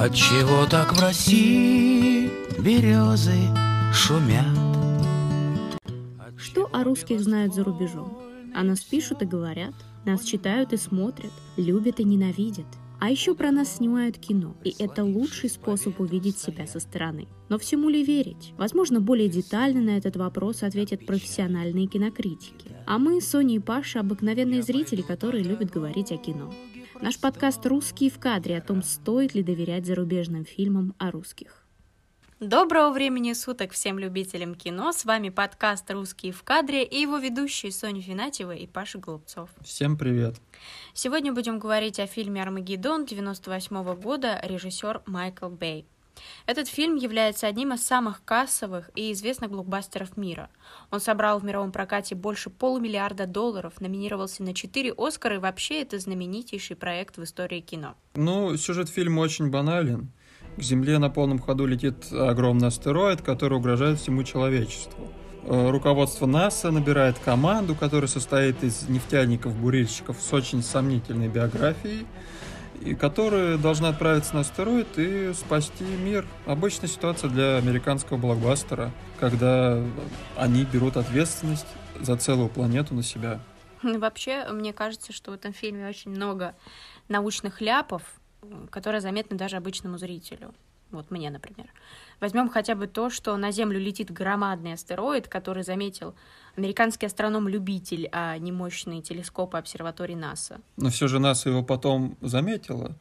Отчего так в России березы шумят? Что о русских знают за рубежом? О нас пишут и говорят, нас читают и смотрят, любят и ненавидят. А еще про нас снимают кино, и это лучший способ увидеть себя со стороны. Но всему ли верить? Возможно, более детально на этот вопрос ответят профессиональные кинокритики. А мы, Соня и Паша, обыкновенные зрители, которые любят говорить о кино. Наш подкаст «Русские в кадре» о том, стоит ли доверять зарубежным фильмам о русских. Доброго времени суток всем любителям кино. С вами подкаст «Русские в кадре» и его ведущие Соня Финатьева и Паша Голубцов. Всем привет. Сегодня будем говорить о фильме «Армагеддон» 98 года, режиссер Майкл Бэй. Этот фильм является одним из самых кассовых и известных блокбастеров мира. Он собрал в мировом прокате больше полумиллиарда долларов, номинировался на четыре Оскара, и вообще это знаменитейший проект в истории кино. Ну, сюжет фильма очень банален. К Земле на полном ходу летит огромный астероид, который угрожает всему человечеству. Э, руководство НАСА набирает команду, которая состоит из нефтяников-бурильщиков с очень сомнительной биографией, и которая должна отправиться на астероид и спасти мир. Обычная ситуация для американского блокбастера, когда они берут ответственность за целую планету на себя. Вообще, мне кажется, что в этом фильме очень много научных ляпов, которая заметна даже обычному зрителю. Вот мне, например. Возьмем хотя бы то, что на Землю летит громадный астероид, который заметил американский астроном-любитель, а не мощные телескопы обсерватории НАСА. Но все же НАСА его потом заметила.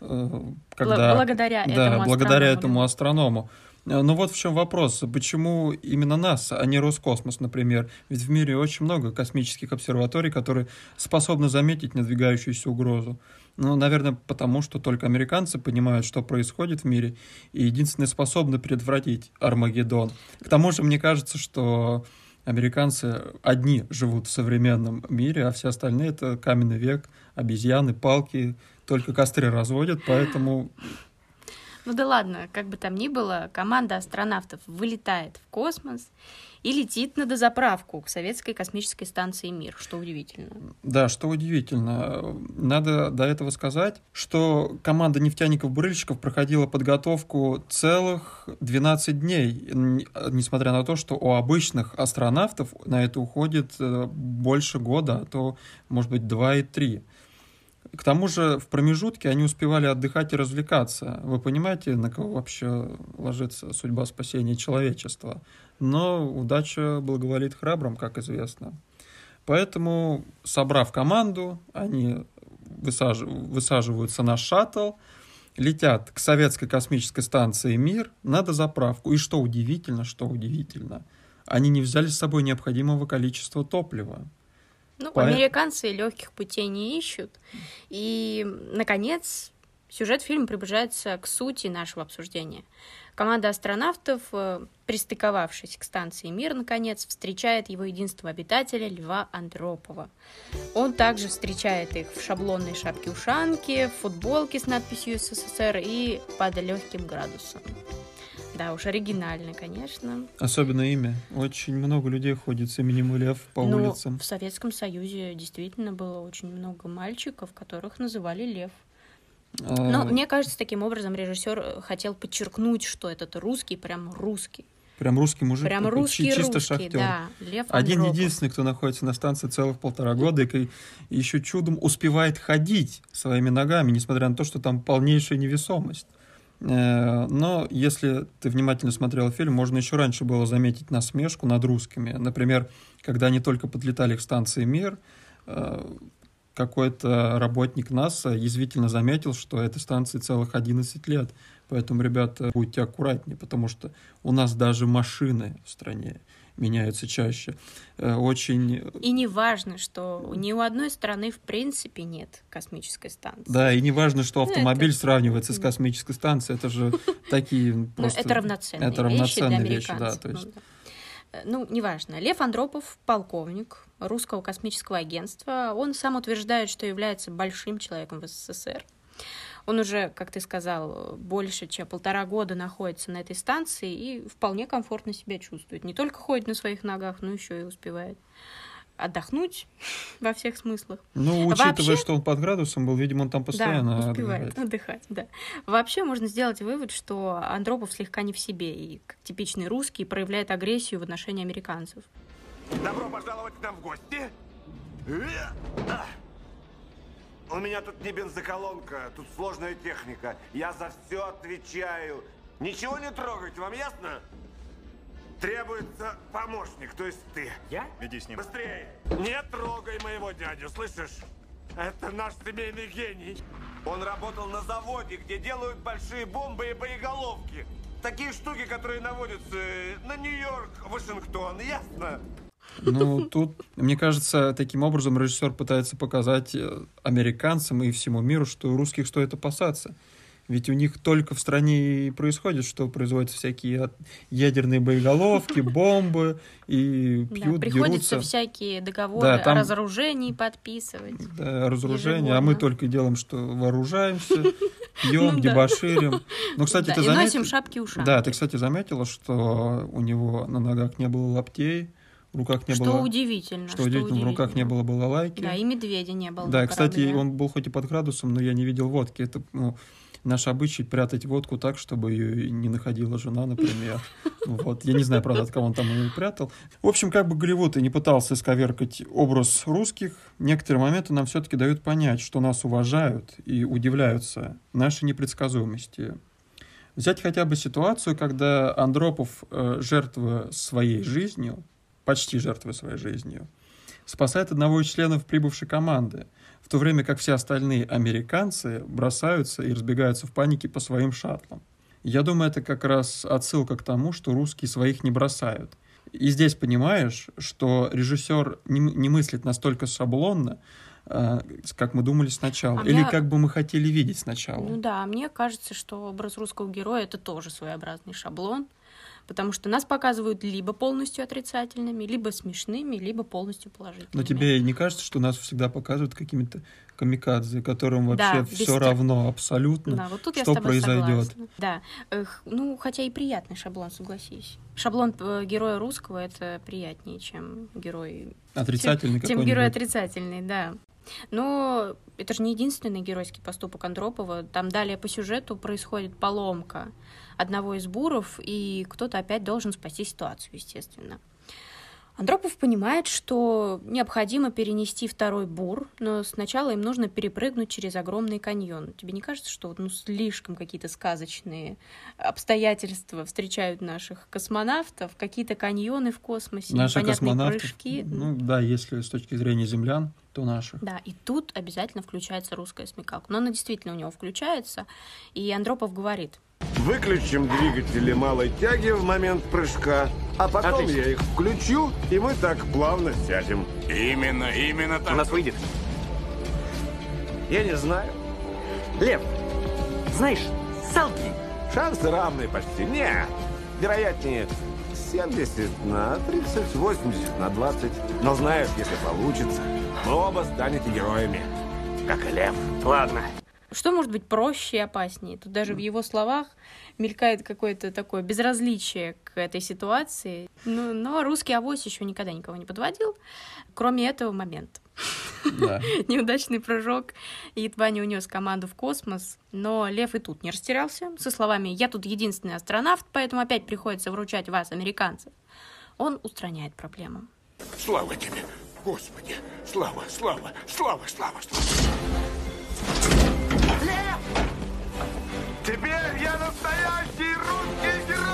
Э, когда... Благодаря да, этому благодаря астроному. этому астроному. Э, Но вот в чем вопрос. Почему именно НАСА, а не Роскосмос, например? Ведь в мире очень много космических обсерваторий, которые способны заметить надвигающуюся угрозу. Ну, наверное, потому что только американцы понимают, что происходит в мире, и единственные способны предотвратить Армагеддон. К тому же, мне кажется, что американцы одни живут в современном мире, а все остальные — это каменный век, обезьяны, палки, только костры разводят, поэтому Ну да ладно, как бы там ни было, команда астронавтов вылетает в космос и летит на дозаправку к советской космической станции «Мир», что удивительно. Да, что удивительно. Надо до этого сказать, что команда нефтяников-бурильщиков проходила подготовку целых 12 дней, несмотря на то, что у обычных астронавтов на это уходит э, больше года, а то, может быть, 2 и 3. К тому же в промежутке они успевали отдыхать и развлекаться. Вы понимаете, на кого вообще ложится судьба спасения человечества? Но удача благоволит храбрым, как известно. Поэтому, собрав команду, они высаж- высаживаются на шаттл, летят к советской космической станции «Мир» на дозаправку. И что удивительно, что удивительно, они не взяли с собой необходимого количества топлива. Ну, По- американцы легких путей не ищут. И, наконец, сюжет фильма приближается к сути нашего обсуждения. Команда астронавтов, э, пристыковавшись к станции «Мир», наконец, встречает его единственного обитателя Льва Андропова. Он также встречает их в шаблонной шапке-ушанке, в футболке с надписью «СССР» и под легким градусом. Да, уж оригинально, конечно. Особенно имя. Очень много людей ходит с именем Лев по Но улицам. в Советском Союзе действительно было очень много мальчиков, которых называли Лев. А, Но мне кажется, таким образом режиссер э, хотел подчеркнуть, что этот русский прям русский. Прям русский мужик. Прям такой, русский чисто русский, шахтер. да. Лев Один Андропов. единственный, кто находится на станции целых полтора года и еще чудом успевает ходить своими ногами, несмотря на то, что там полнейшая невесомость. Э, Но если ты внимательно смотрел фильм, можно еще раньше было заметить насмешку над русскими. Например, когда они только подлетали к станции «Мир», э, какой-то работник НАСА язвительно заметил, что этой станции целых 11 лет. Поэтому, ребята, будьте аккуратнее, потому что у нас даже машины в стране меняются чаще. Э, Очень... И не важно, что ни у одной страны в принципе нет космической станции. Да, и не важно, что Ну, автомобиль это- сравнивается с космической станцией, это же такие Ну, просто... это равноценные это равноценные вещи, да, то есть- Ну. Э, Ну, неважно. Лев Андропов, полковник русского космического агентства, он сам утверждает, что является большим человеком в СССР. Он уже, как ты сказал, больше чем полтора года находится на этой станции и вполне комфортно себя чувствует. Не только ходит на своих ногах, но еще и успевает отдохнуть во всех смыслах. Ну, учитывая, Вообще- что он под градусом был, видимо, он там постоянно да, успевает отдыхает. отдыхать, да. Вообще можно сделать вывод, что Андропов слегка не в себе и, как типичный русский, проявляет агрессию в отношении американцев. Добро пожаловать к нам в гости. У меня тут не бензоколонка, тут сложная техника. Я за все отвечаю. Ничего не трогать, вам ясно? Требуется помощник, то есть ты. Я? Иди с ним. Быстрее! Не трогай моего дядю, слышишь? Это наш семейный гений. Он работал на заводе, где делают большие бомбы и боеголовки. Такие штуки, которые наводятся э, на Нью-Йорк, Вашингтон, ясно? Ну, тут, мне кажется, таким образом режиссер пытается показать э, американцам и всему миру, что русских стоит опасаться. Ведь у них только в стране и происходит, что производятся всякие ядерные боеголовки, бомбы, и Да, пьют, приходится дерутся. всякие договоры Да, там- о разоружении подписывать. Да, разоружение, а мы только делаем, что вооружаемся, пьем, Ну да. дебоширим. Ну, кстати, Да, ты и носим заметил... шапки-ушанки. Да, ты, кстати, заметила, что у него на ногах не было лаптей, в руках не что было... удивительно. Что удивительно, в руках не было балалайки. Да, и медведя не было. Да, на кстати, корабле. он был хоть и под градусом, но я не видел водки. Это ну, наш обычай прятать водку так, чтобы ее не находила жена, например. Вот. Я не знаю, правда, от кого он там ее прятал. В общем, как бы Голливуд и не пытался исковеркать образ русских, некоторые моменты нам все-таки дают понять, что нас уважают и удивляются нашей непредсказуемости. Взять хотя бы ситуацию, когда Андропов, э, жертвуя своей жизнью, почти жертвуя своей жизнью, спасает одного из членов прибывшей команды, в то время как все остальные американцы бросаются и разбегаются в панике по своим шаттлам. Я думаю, это как раз отсылка к тому, что русские своих не бросают. И здесь понимаешь, что режиссер не, не мыслит настолько шаблонно, э, как мы думали сначала, А или мне- как бы мы хотели видеть сначала. Ну да, мне кажется, что образ русского героя это тоже своеобразный шаблон, потому что нас показывают либо полностью отрицательными, либо смешными, либо полностью положительными. Но тебе не кажется, что нас всегда показывают какими-то камикадзе, которым Да, вообще без все тех- равно абсолютно, Да, вот тут что произойдет. согласна. Да, Эх, ну хотя и приятный шаблон, согласись. Шаблон э, героя русского это приятнее, чем герой Отрицательный Тем герой какой-нибудь. отрицательный, да. Но это же не единственный геройский поступок Андропова. Там далее по сюжету происходит поломка одного из буров, и кто-то опять должен спасти ситуацию, естественно. Андропов понимает, что необходимо перенести второй бур, но сначала им нужно перепрыгнуть через огромный каньон. Тебе не кажется, что ну, слишком какие-то сказочные обстоятельства встречают наших космонавтов, какие-то каньоны в космосе, Наших непонятные космонавтов, прыжки? ну да, если с точки зрения землян, то наших. Да, и тут обязательно включается русская смекалка. Но она действительно у него включается. И Андропов говорит, Выключим двигатели малой тяги в момент прыжка, а потом Отлично. я их включу, и мы так плавно сядем. Именно, именно так. У нас выйдет. Я не знаю. Лев, знаешь, солги. Шансы равные почти. Не, вероятнее 70 на 30, 80 на 20. Но знаешь, если получится, вы оба станете героями. Как и лев. Ладно. Что может быть проще и опаснее? Тут даже в его словах мелькает какое-то такое безразличие к этой ситуации. Ну, но русский авось еще никогда никого не подводил, кроме этого момента. Да. Неудачный прыжок, и едва не унес команду в космос. Но Лев и тут не растерялся. Со словами «Я тут единственный астронавт, поэтому опять приходится вручать вас, американцев». Он устраняет проблему. Слава тебе, Господи. Слава, слава, слава, слава, слава. Теперь я настоящий русский герой!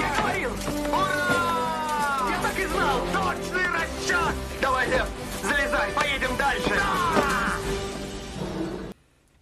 Я говорил! Ура! Я так и знал! Точный расчет! Давай, Лев, залезай, поедем дальше!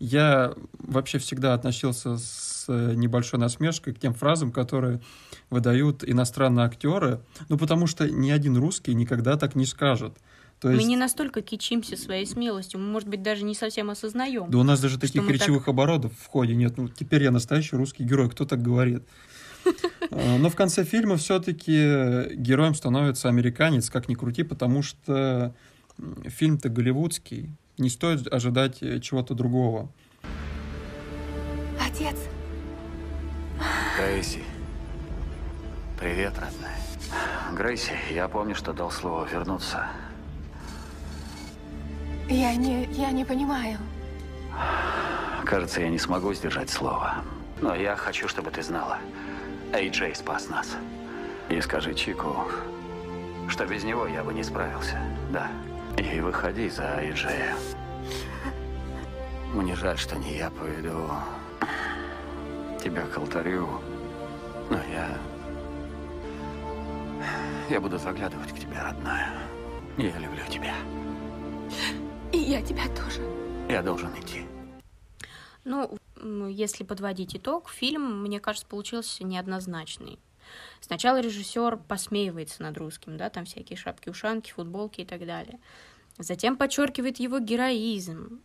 Я вообще всегда относился с небольшой насмешкой к тем фразам, которые выдают иностранные актеры, ну потому что ни один русский никогда так не скажет. То Мы есть, не настолько кичимся своей смелостью, мы, может быть, даже не совсем осознаем. да у нас даже таких мы так- речевых оборотов в ходе нет. Ну, теперь я настоящий русский герой, кто так говорит? Э, Но в конце фильма все-таки героем становится американец, как ни крути, потому что фильм-то голливудский, не стоит ожидать э, чего-то другого. Отец, Таиси, привет, родная. Грейси, я помню, что дал слово вернуться. Я не, я не понимаю. Кажется, я не смогу сдержать слово. Но я хочу, чтобы ты знала. Эй Джей спас нас. И скажи Чику, что без него я бы не справился. Да. И выходи за Эйджея. Мне жаль, что не я поведу тебя к алтарю. Но я... Я буду заглядывать к тебе, родная. Я люблю тебя. Я тебя тоже. Я должен идти. Ну, если подводить итог, фильм, мне кажется, получился неоднозначный. Сначала режиссер посмеивается над русским, да, там всякие шапки-ушанки, футболки и так далее. Затем подчеркивает его героизм,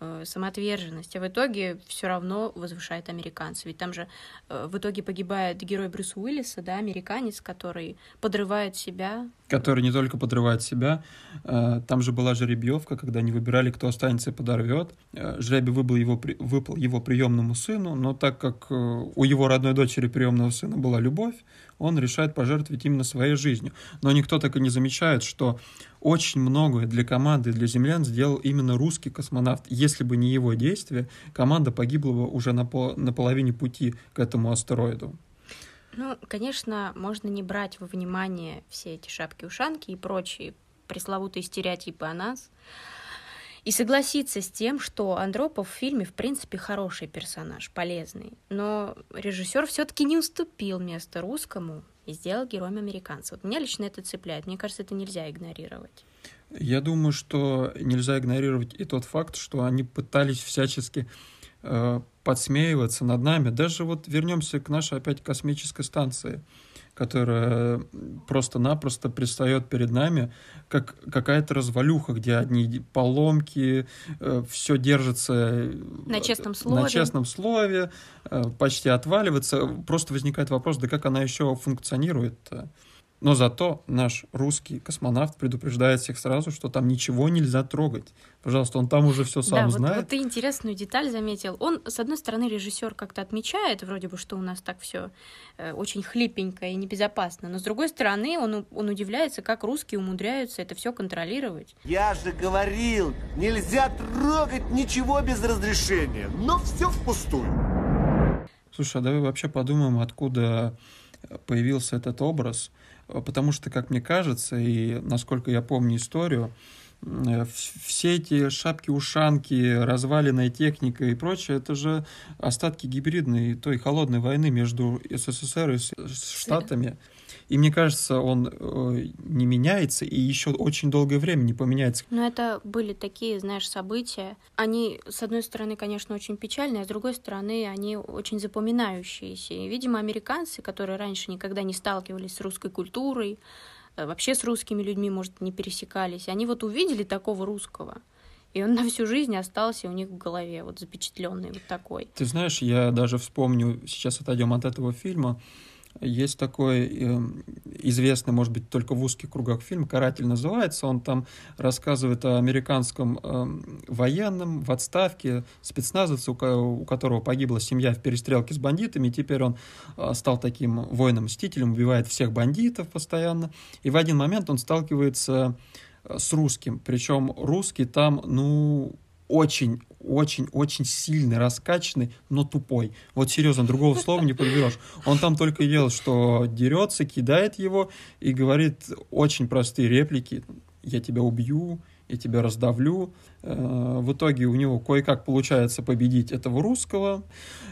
э, самоотверженность, а в итоге все равно возвышает американцев. Ведь там же э, в итоге погибает герой Брюса Уиллиса, да, американец, который подрывает себя. который не только подрывает себя, э, там же была жеребьевка, когда они выбирали, кто останется и подорвет. Жребий выбыл его, выпал его приемному сыну, но так как у его родной дочери приемного сына была любовь, он решает пожертвовать именно своей жизнью. Но никто так и не замечает, что очень многое для команды, для землян сделал именно русский космонавт. Если бы не его действия, команда погибла бы уже на, пол- на половине пути к этому астероиду. Ну, конечно, можно не брать во внимание все эти шапки-ушанки и прочие пресловутые стереотипы о нас, и согласиться с тем, что Андропов в фильме, в принципе, хороший персонаж, полезный. Но режиссер все-таки не уступил место русскому и сделал героем американца. Вот меня лично это цепляет. Мне кажется, это нельзя игнорировать. Я думаю, что нельзя игнорировать и тот факт, что они пытались всячески э, подсмеиваться над нами. Даже вот вернемся к нашей опять космической станции, которая просто-напросто предстает перед нами как какая-то развалюха, где одни поломки, все держится э, На честном слове. на честном слове, э, почти отваливается. Просто возникает вопрос, да как она еще функционирует-то? Но зато наш русский космонавт предупреждает всех сразу, что там ничего нельзя трогать. Пожалуйста, он там уже все сам да, вот- знает. Вот, ты интересную деталь заметил. Он, с одной стороны, режиссер как-то отмечает, вроде бы, что у нас так все очень хлипенько и небезопасно, но с другой стороны, он, он удивляется, как русские умудряются это все контролировать. Я же говорил, нельзя трогать ничего без разрешения. Но все впустую. Слушай, а давай вообще подумаем, откуда появился этот образ. Потому что, как мне кажется, и насколько я помню историю, э, все эти шапки-ушанки, разваленная техника и прочее, это же остатки гибридной той холодной войны между СССР и Штатами. И мне кажется, он э, не меняется и еще очень долгое время не поменяется. Но это были такие, знаешь, события. Они, с одной стороны, конечно, очень печальные, а с другой стороны, они очень запоминающиеся. И, видимо, американцы, которые раньше никогда не сталкивались с русской культурой, э, вообще с русскими людьми, может, не пересекались, они вот увидели такого русского, и он на всю жизнь остался у них в голове, вот запечатленный вот такой. Ты знаешь, я даже вспомню, сейчас отойдем от этого фильма, есть такой э, известный, может быть, только в узких кругах фильм, «Каратель» называется. Он там рассказывает о американском э, военном в отставке, спецназовце, у, у которого погибла семья в перестрелке с бандитами. И теперь он э, стал таким воином-мстителем, убивает всех бандитов постоянно. И в один момент он сталкивается э, с русским. Причем русский там, ну, очень, очень, очень сильный, раскачанный, но тупой. Вот серьезно, другого слова не подберешь. Он там только и делает, что дерется, кидает его и говорит очень простые реплики. Я тебя убью, я тебя раздавлю. Э, В итоге у него кое-как получается победить этого русского.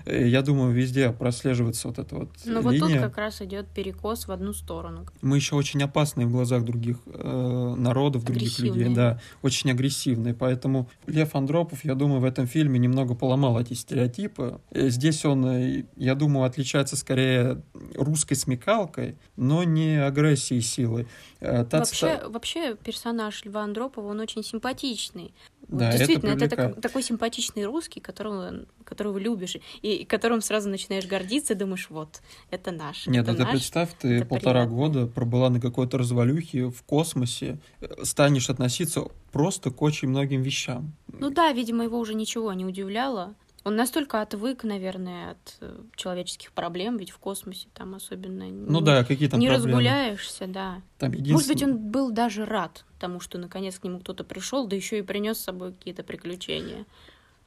Э, Я думаю, везде прослеживается вот эта вот Но вот тут линия. как раз идет перекос в одну сторону. Мы еще очень опасные в глазах других э, народов, других людей, да, очень агрессивные. Поэтому Лев Андропов, я думаю, в этом фильме немного поломал эти стереотипы. Здесь он, я думаю, отличается скорее русской смекалкой, но не агрессией силой. Э, та Вообще, вообще персонаж Льва Андропова, он очень симпатичный. Да, это действительно, это, привлекает. так- такой симпатичный русский, которого, которого любишь, и которым сразу начинаешь гордиться, думаешь, вот, это наш. Нет, это ты наш. представь, ты это полтора приятно. года пробыла на какой-то развалюхе в космосе, станешь относиться просто к очень многим вещам. Ну да, видимо, его уже ничего не удивляло. Он настолько отвык, наверное, от э, человеческих проблем, ведь в космосе там особенно Ну не, да, какие там не проблемы. разгуляешься, да. Там Может быть, единственное- он был даже рад тому, что наконец к нему кто-то пришел, да еще и принес с собой какие-то приключения.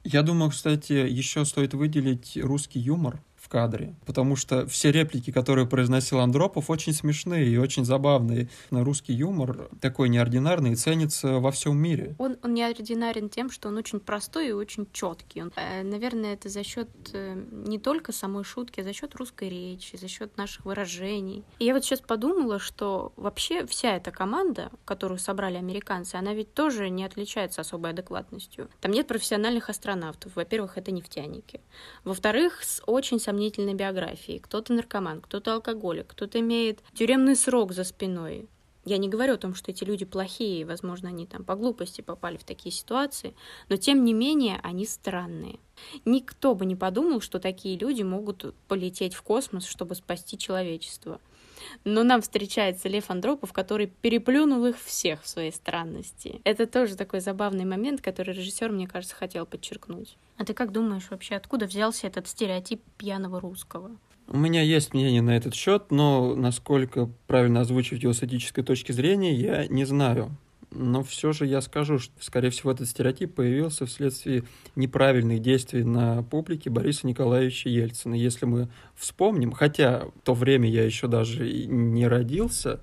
Я думаю, кстати, еще стоит выделить русский юмор в кадре, потому что все реплики, которые произносил Андропов, очень смешные и очень забавные. Русский юмор такой неординарный и ценится во всем мире. Он, он неординарен тем, что он очень простой и очень четкий. Он, э, наверное, это за счет э, не только самой шутки, а за счет русской речи, за счет наших выражений. И я вот сейчас подумала, что вообще вся эта команда, которую собрали американцы, она ведь тоже не отличается особой адекватностью. Там нет профессиональных астронавтов. Во-первых, это нефтяники. Во-вторых, с очень сомнительной биографией. Кто-то наркоман, кто-то алкоголик, кто-то имеет тюремный срок за спиной. Я не говорю о том, что эти люди плохие, возможно, они там по глупости попали в такие ситуации, но тем не менее они странные. Никто бы не подумал, что такие люди могут полететь в космос, чтобы спасти человечество. Но нам встречается Лев Андропов, который переплюнул их всех в своей странности. Это тоже такой забавный момент, который режиссер, мне кажется, хотел подчеркнуть. А ты как думаешь вообще, откуда взялся этот стереотип пьяного русского? У меня есть мнение на этот счет, но насколько правильно озвучивать его с этической точки зрения, я не знаю. Но все же я скажу, что, скорее всего, этот стереотип появился вследствие неправильных действий на публике Бориса Николаевича Ельцина. Если мы вспомним, хотя в то время я еще даже не родился,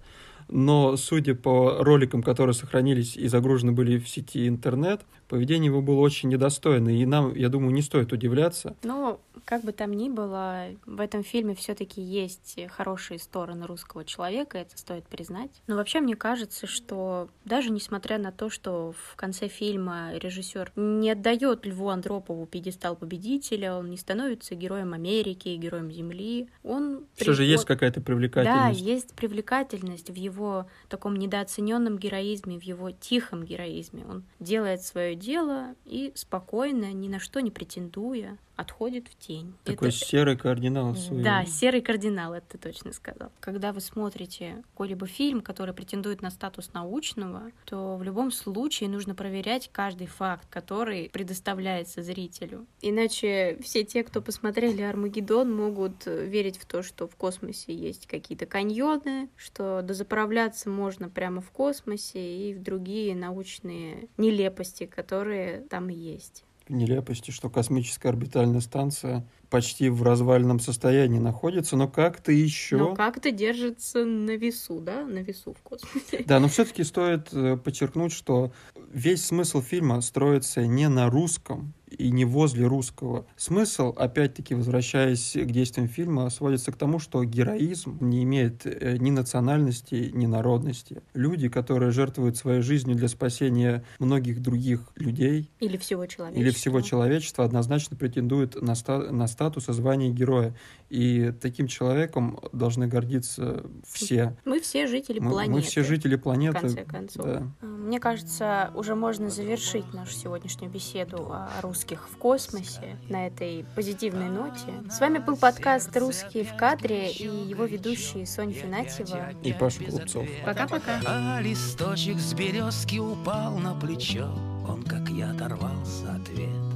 но судя по роликам, которые сохранились и загружены были в сети интернет, поведение его было очень недостойно. И нам, я думаю, не стоит удивляться, Но, как бы там ни было, в этом фильме все-таки есть хорошие стороны русского человека, это стоит признать. Но вообще мне кажется, что даже несмотря на то, что в конце фильма режиссер не отдает Льву Андропову пьедестал победителя, он не становится героем Америки, героем Земли, он... все же приход- есть какая-то Да, привлекательность. есть привлекательность в его таком недооцененном героизме, в его тихом героизме. Он делает свое дело и спокойно, ни на что не претендуя, отходит в тень. Такой Это- серый кардинал своего. да, серый кардинал, это ты точно сказал. Когда вы смотрите какой-либо фильм, который претендует на статус научного, то в любом случае нужно проверять каждый факт, который предоставляется зрителю. Иначе все те, кто посмотрели Армагеддон, могут верить в то, что в космосе есть какие-то каньоны, что дозаправляться можно прямо в космосе и в другие научные нелепости, которые там есть. Нелепости, что космическая орбитальная станция почти в развальном состоянии находится, но как-то еще... Но как-то держится на весу, да, на весу в космосе. Да, но все-таки стоит э, подчеркнуть, что весь смысл фильма строится не на русском и не возле русского. Смысл, опять-таки, возвращаясь к действиям фильма, сводится к тому, что героизм не имеет э, ни национальности, ни народности. Люди, которые жертвуют своей жизнью для спасения многих других людей, Или всего человечества. или всего человечества однозначно претендует на, ста- на статус и звание героя. И таким человеком должны гордиться все. Мы все жители Мы, планеты. мы все жители планеты. В конце концов. Да. Мне кажется, уже можно завершить нашу сегодняшнюю беседу о русских в космосе на этой позитивной ноте. С вами был подкаст «Русские в кадре» и его ведущие Соня Финатьева. И Паша Голубцов. Пока-пока. А листочек с березки упал на плечо Он, как я, оторвался от ветра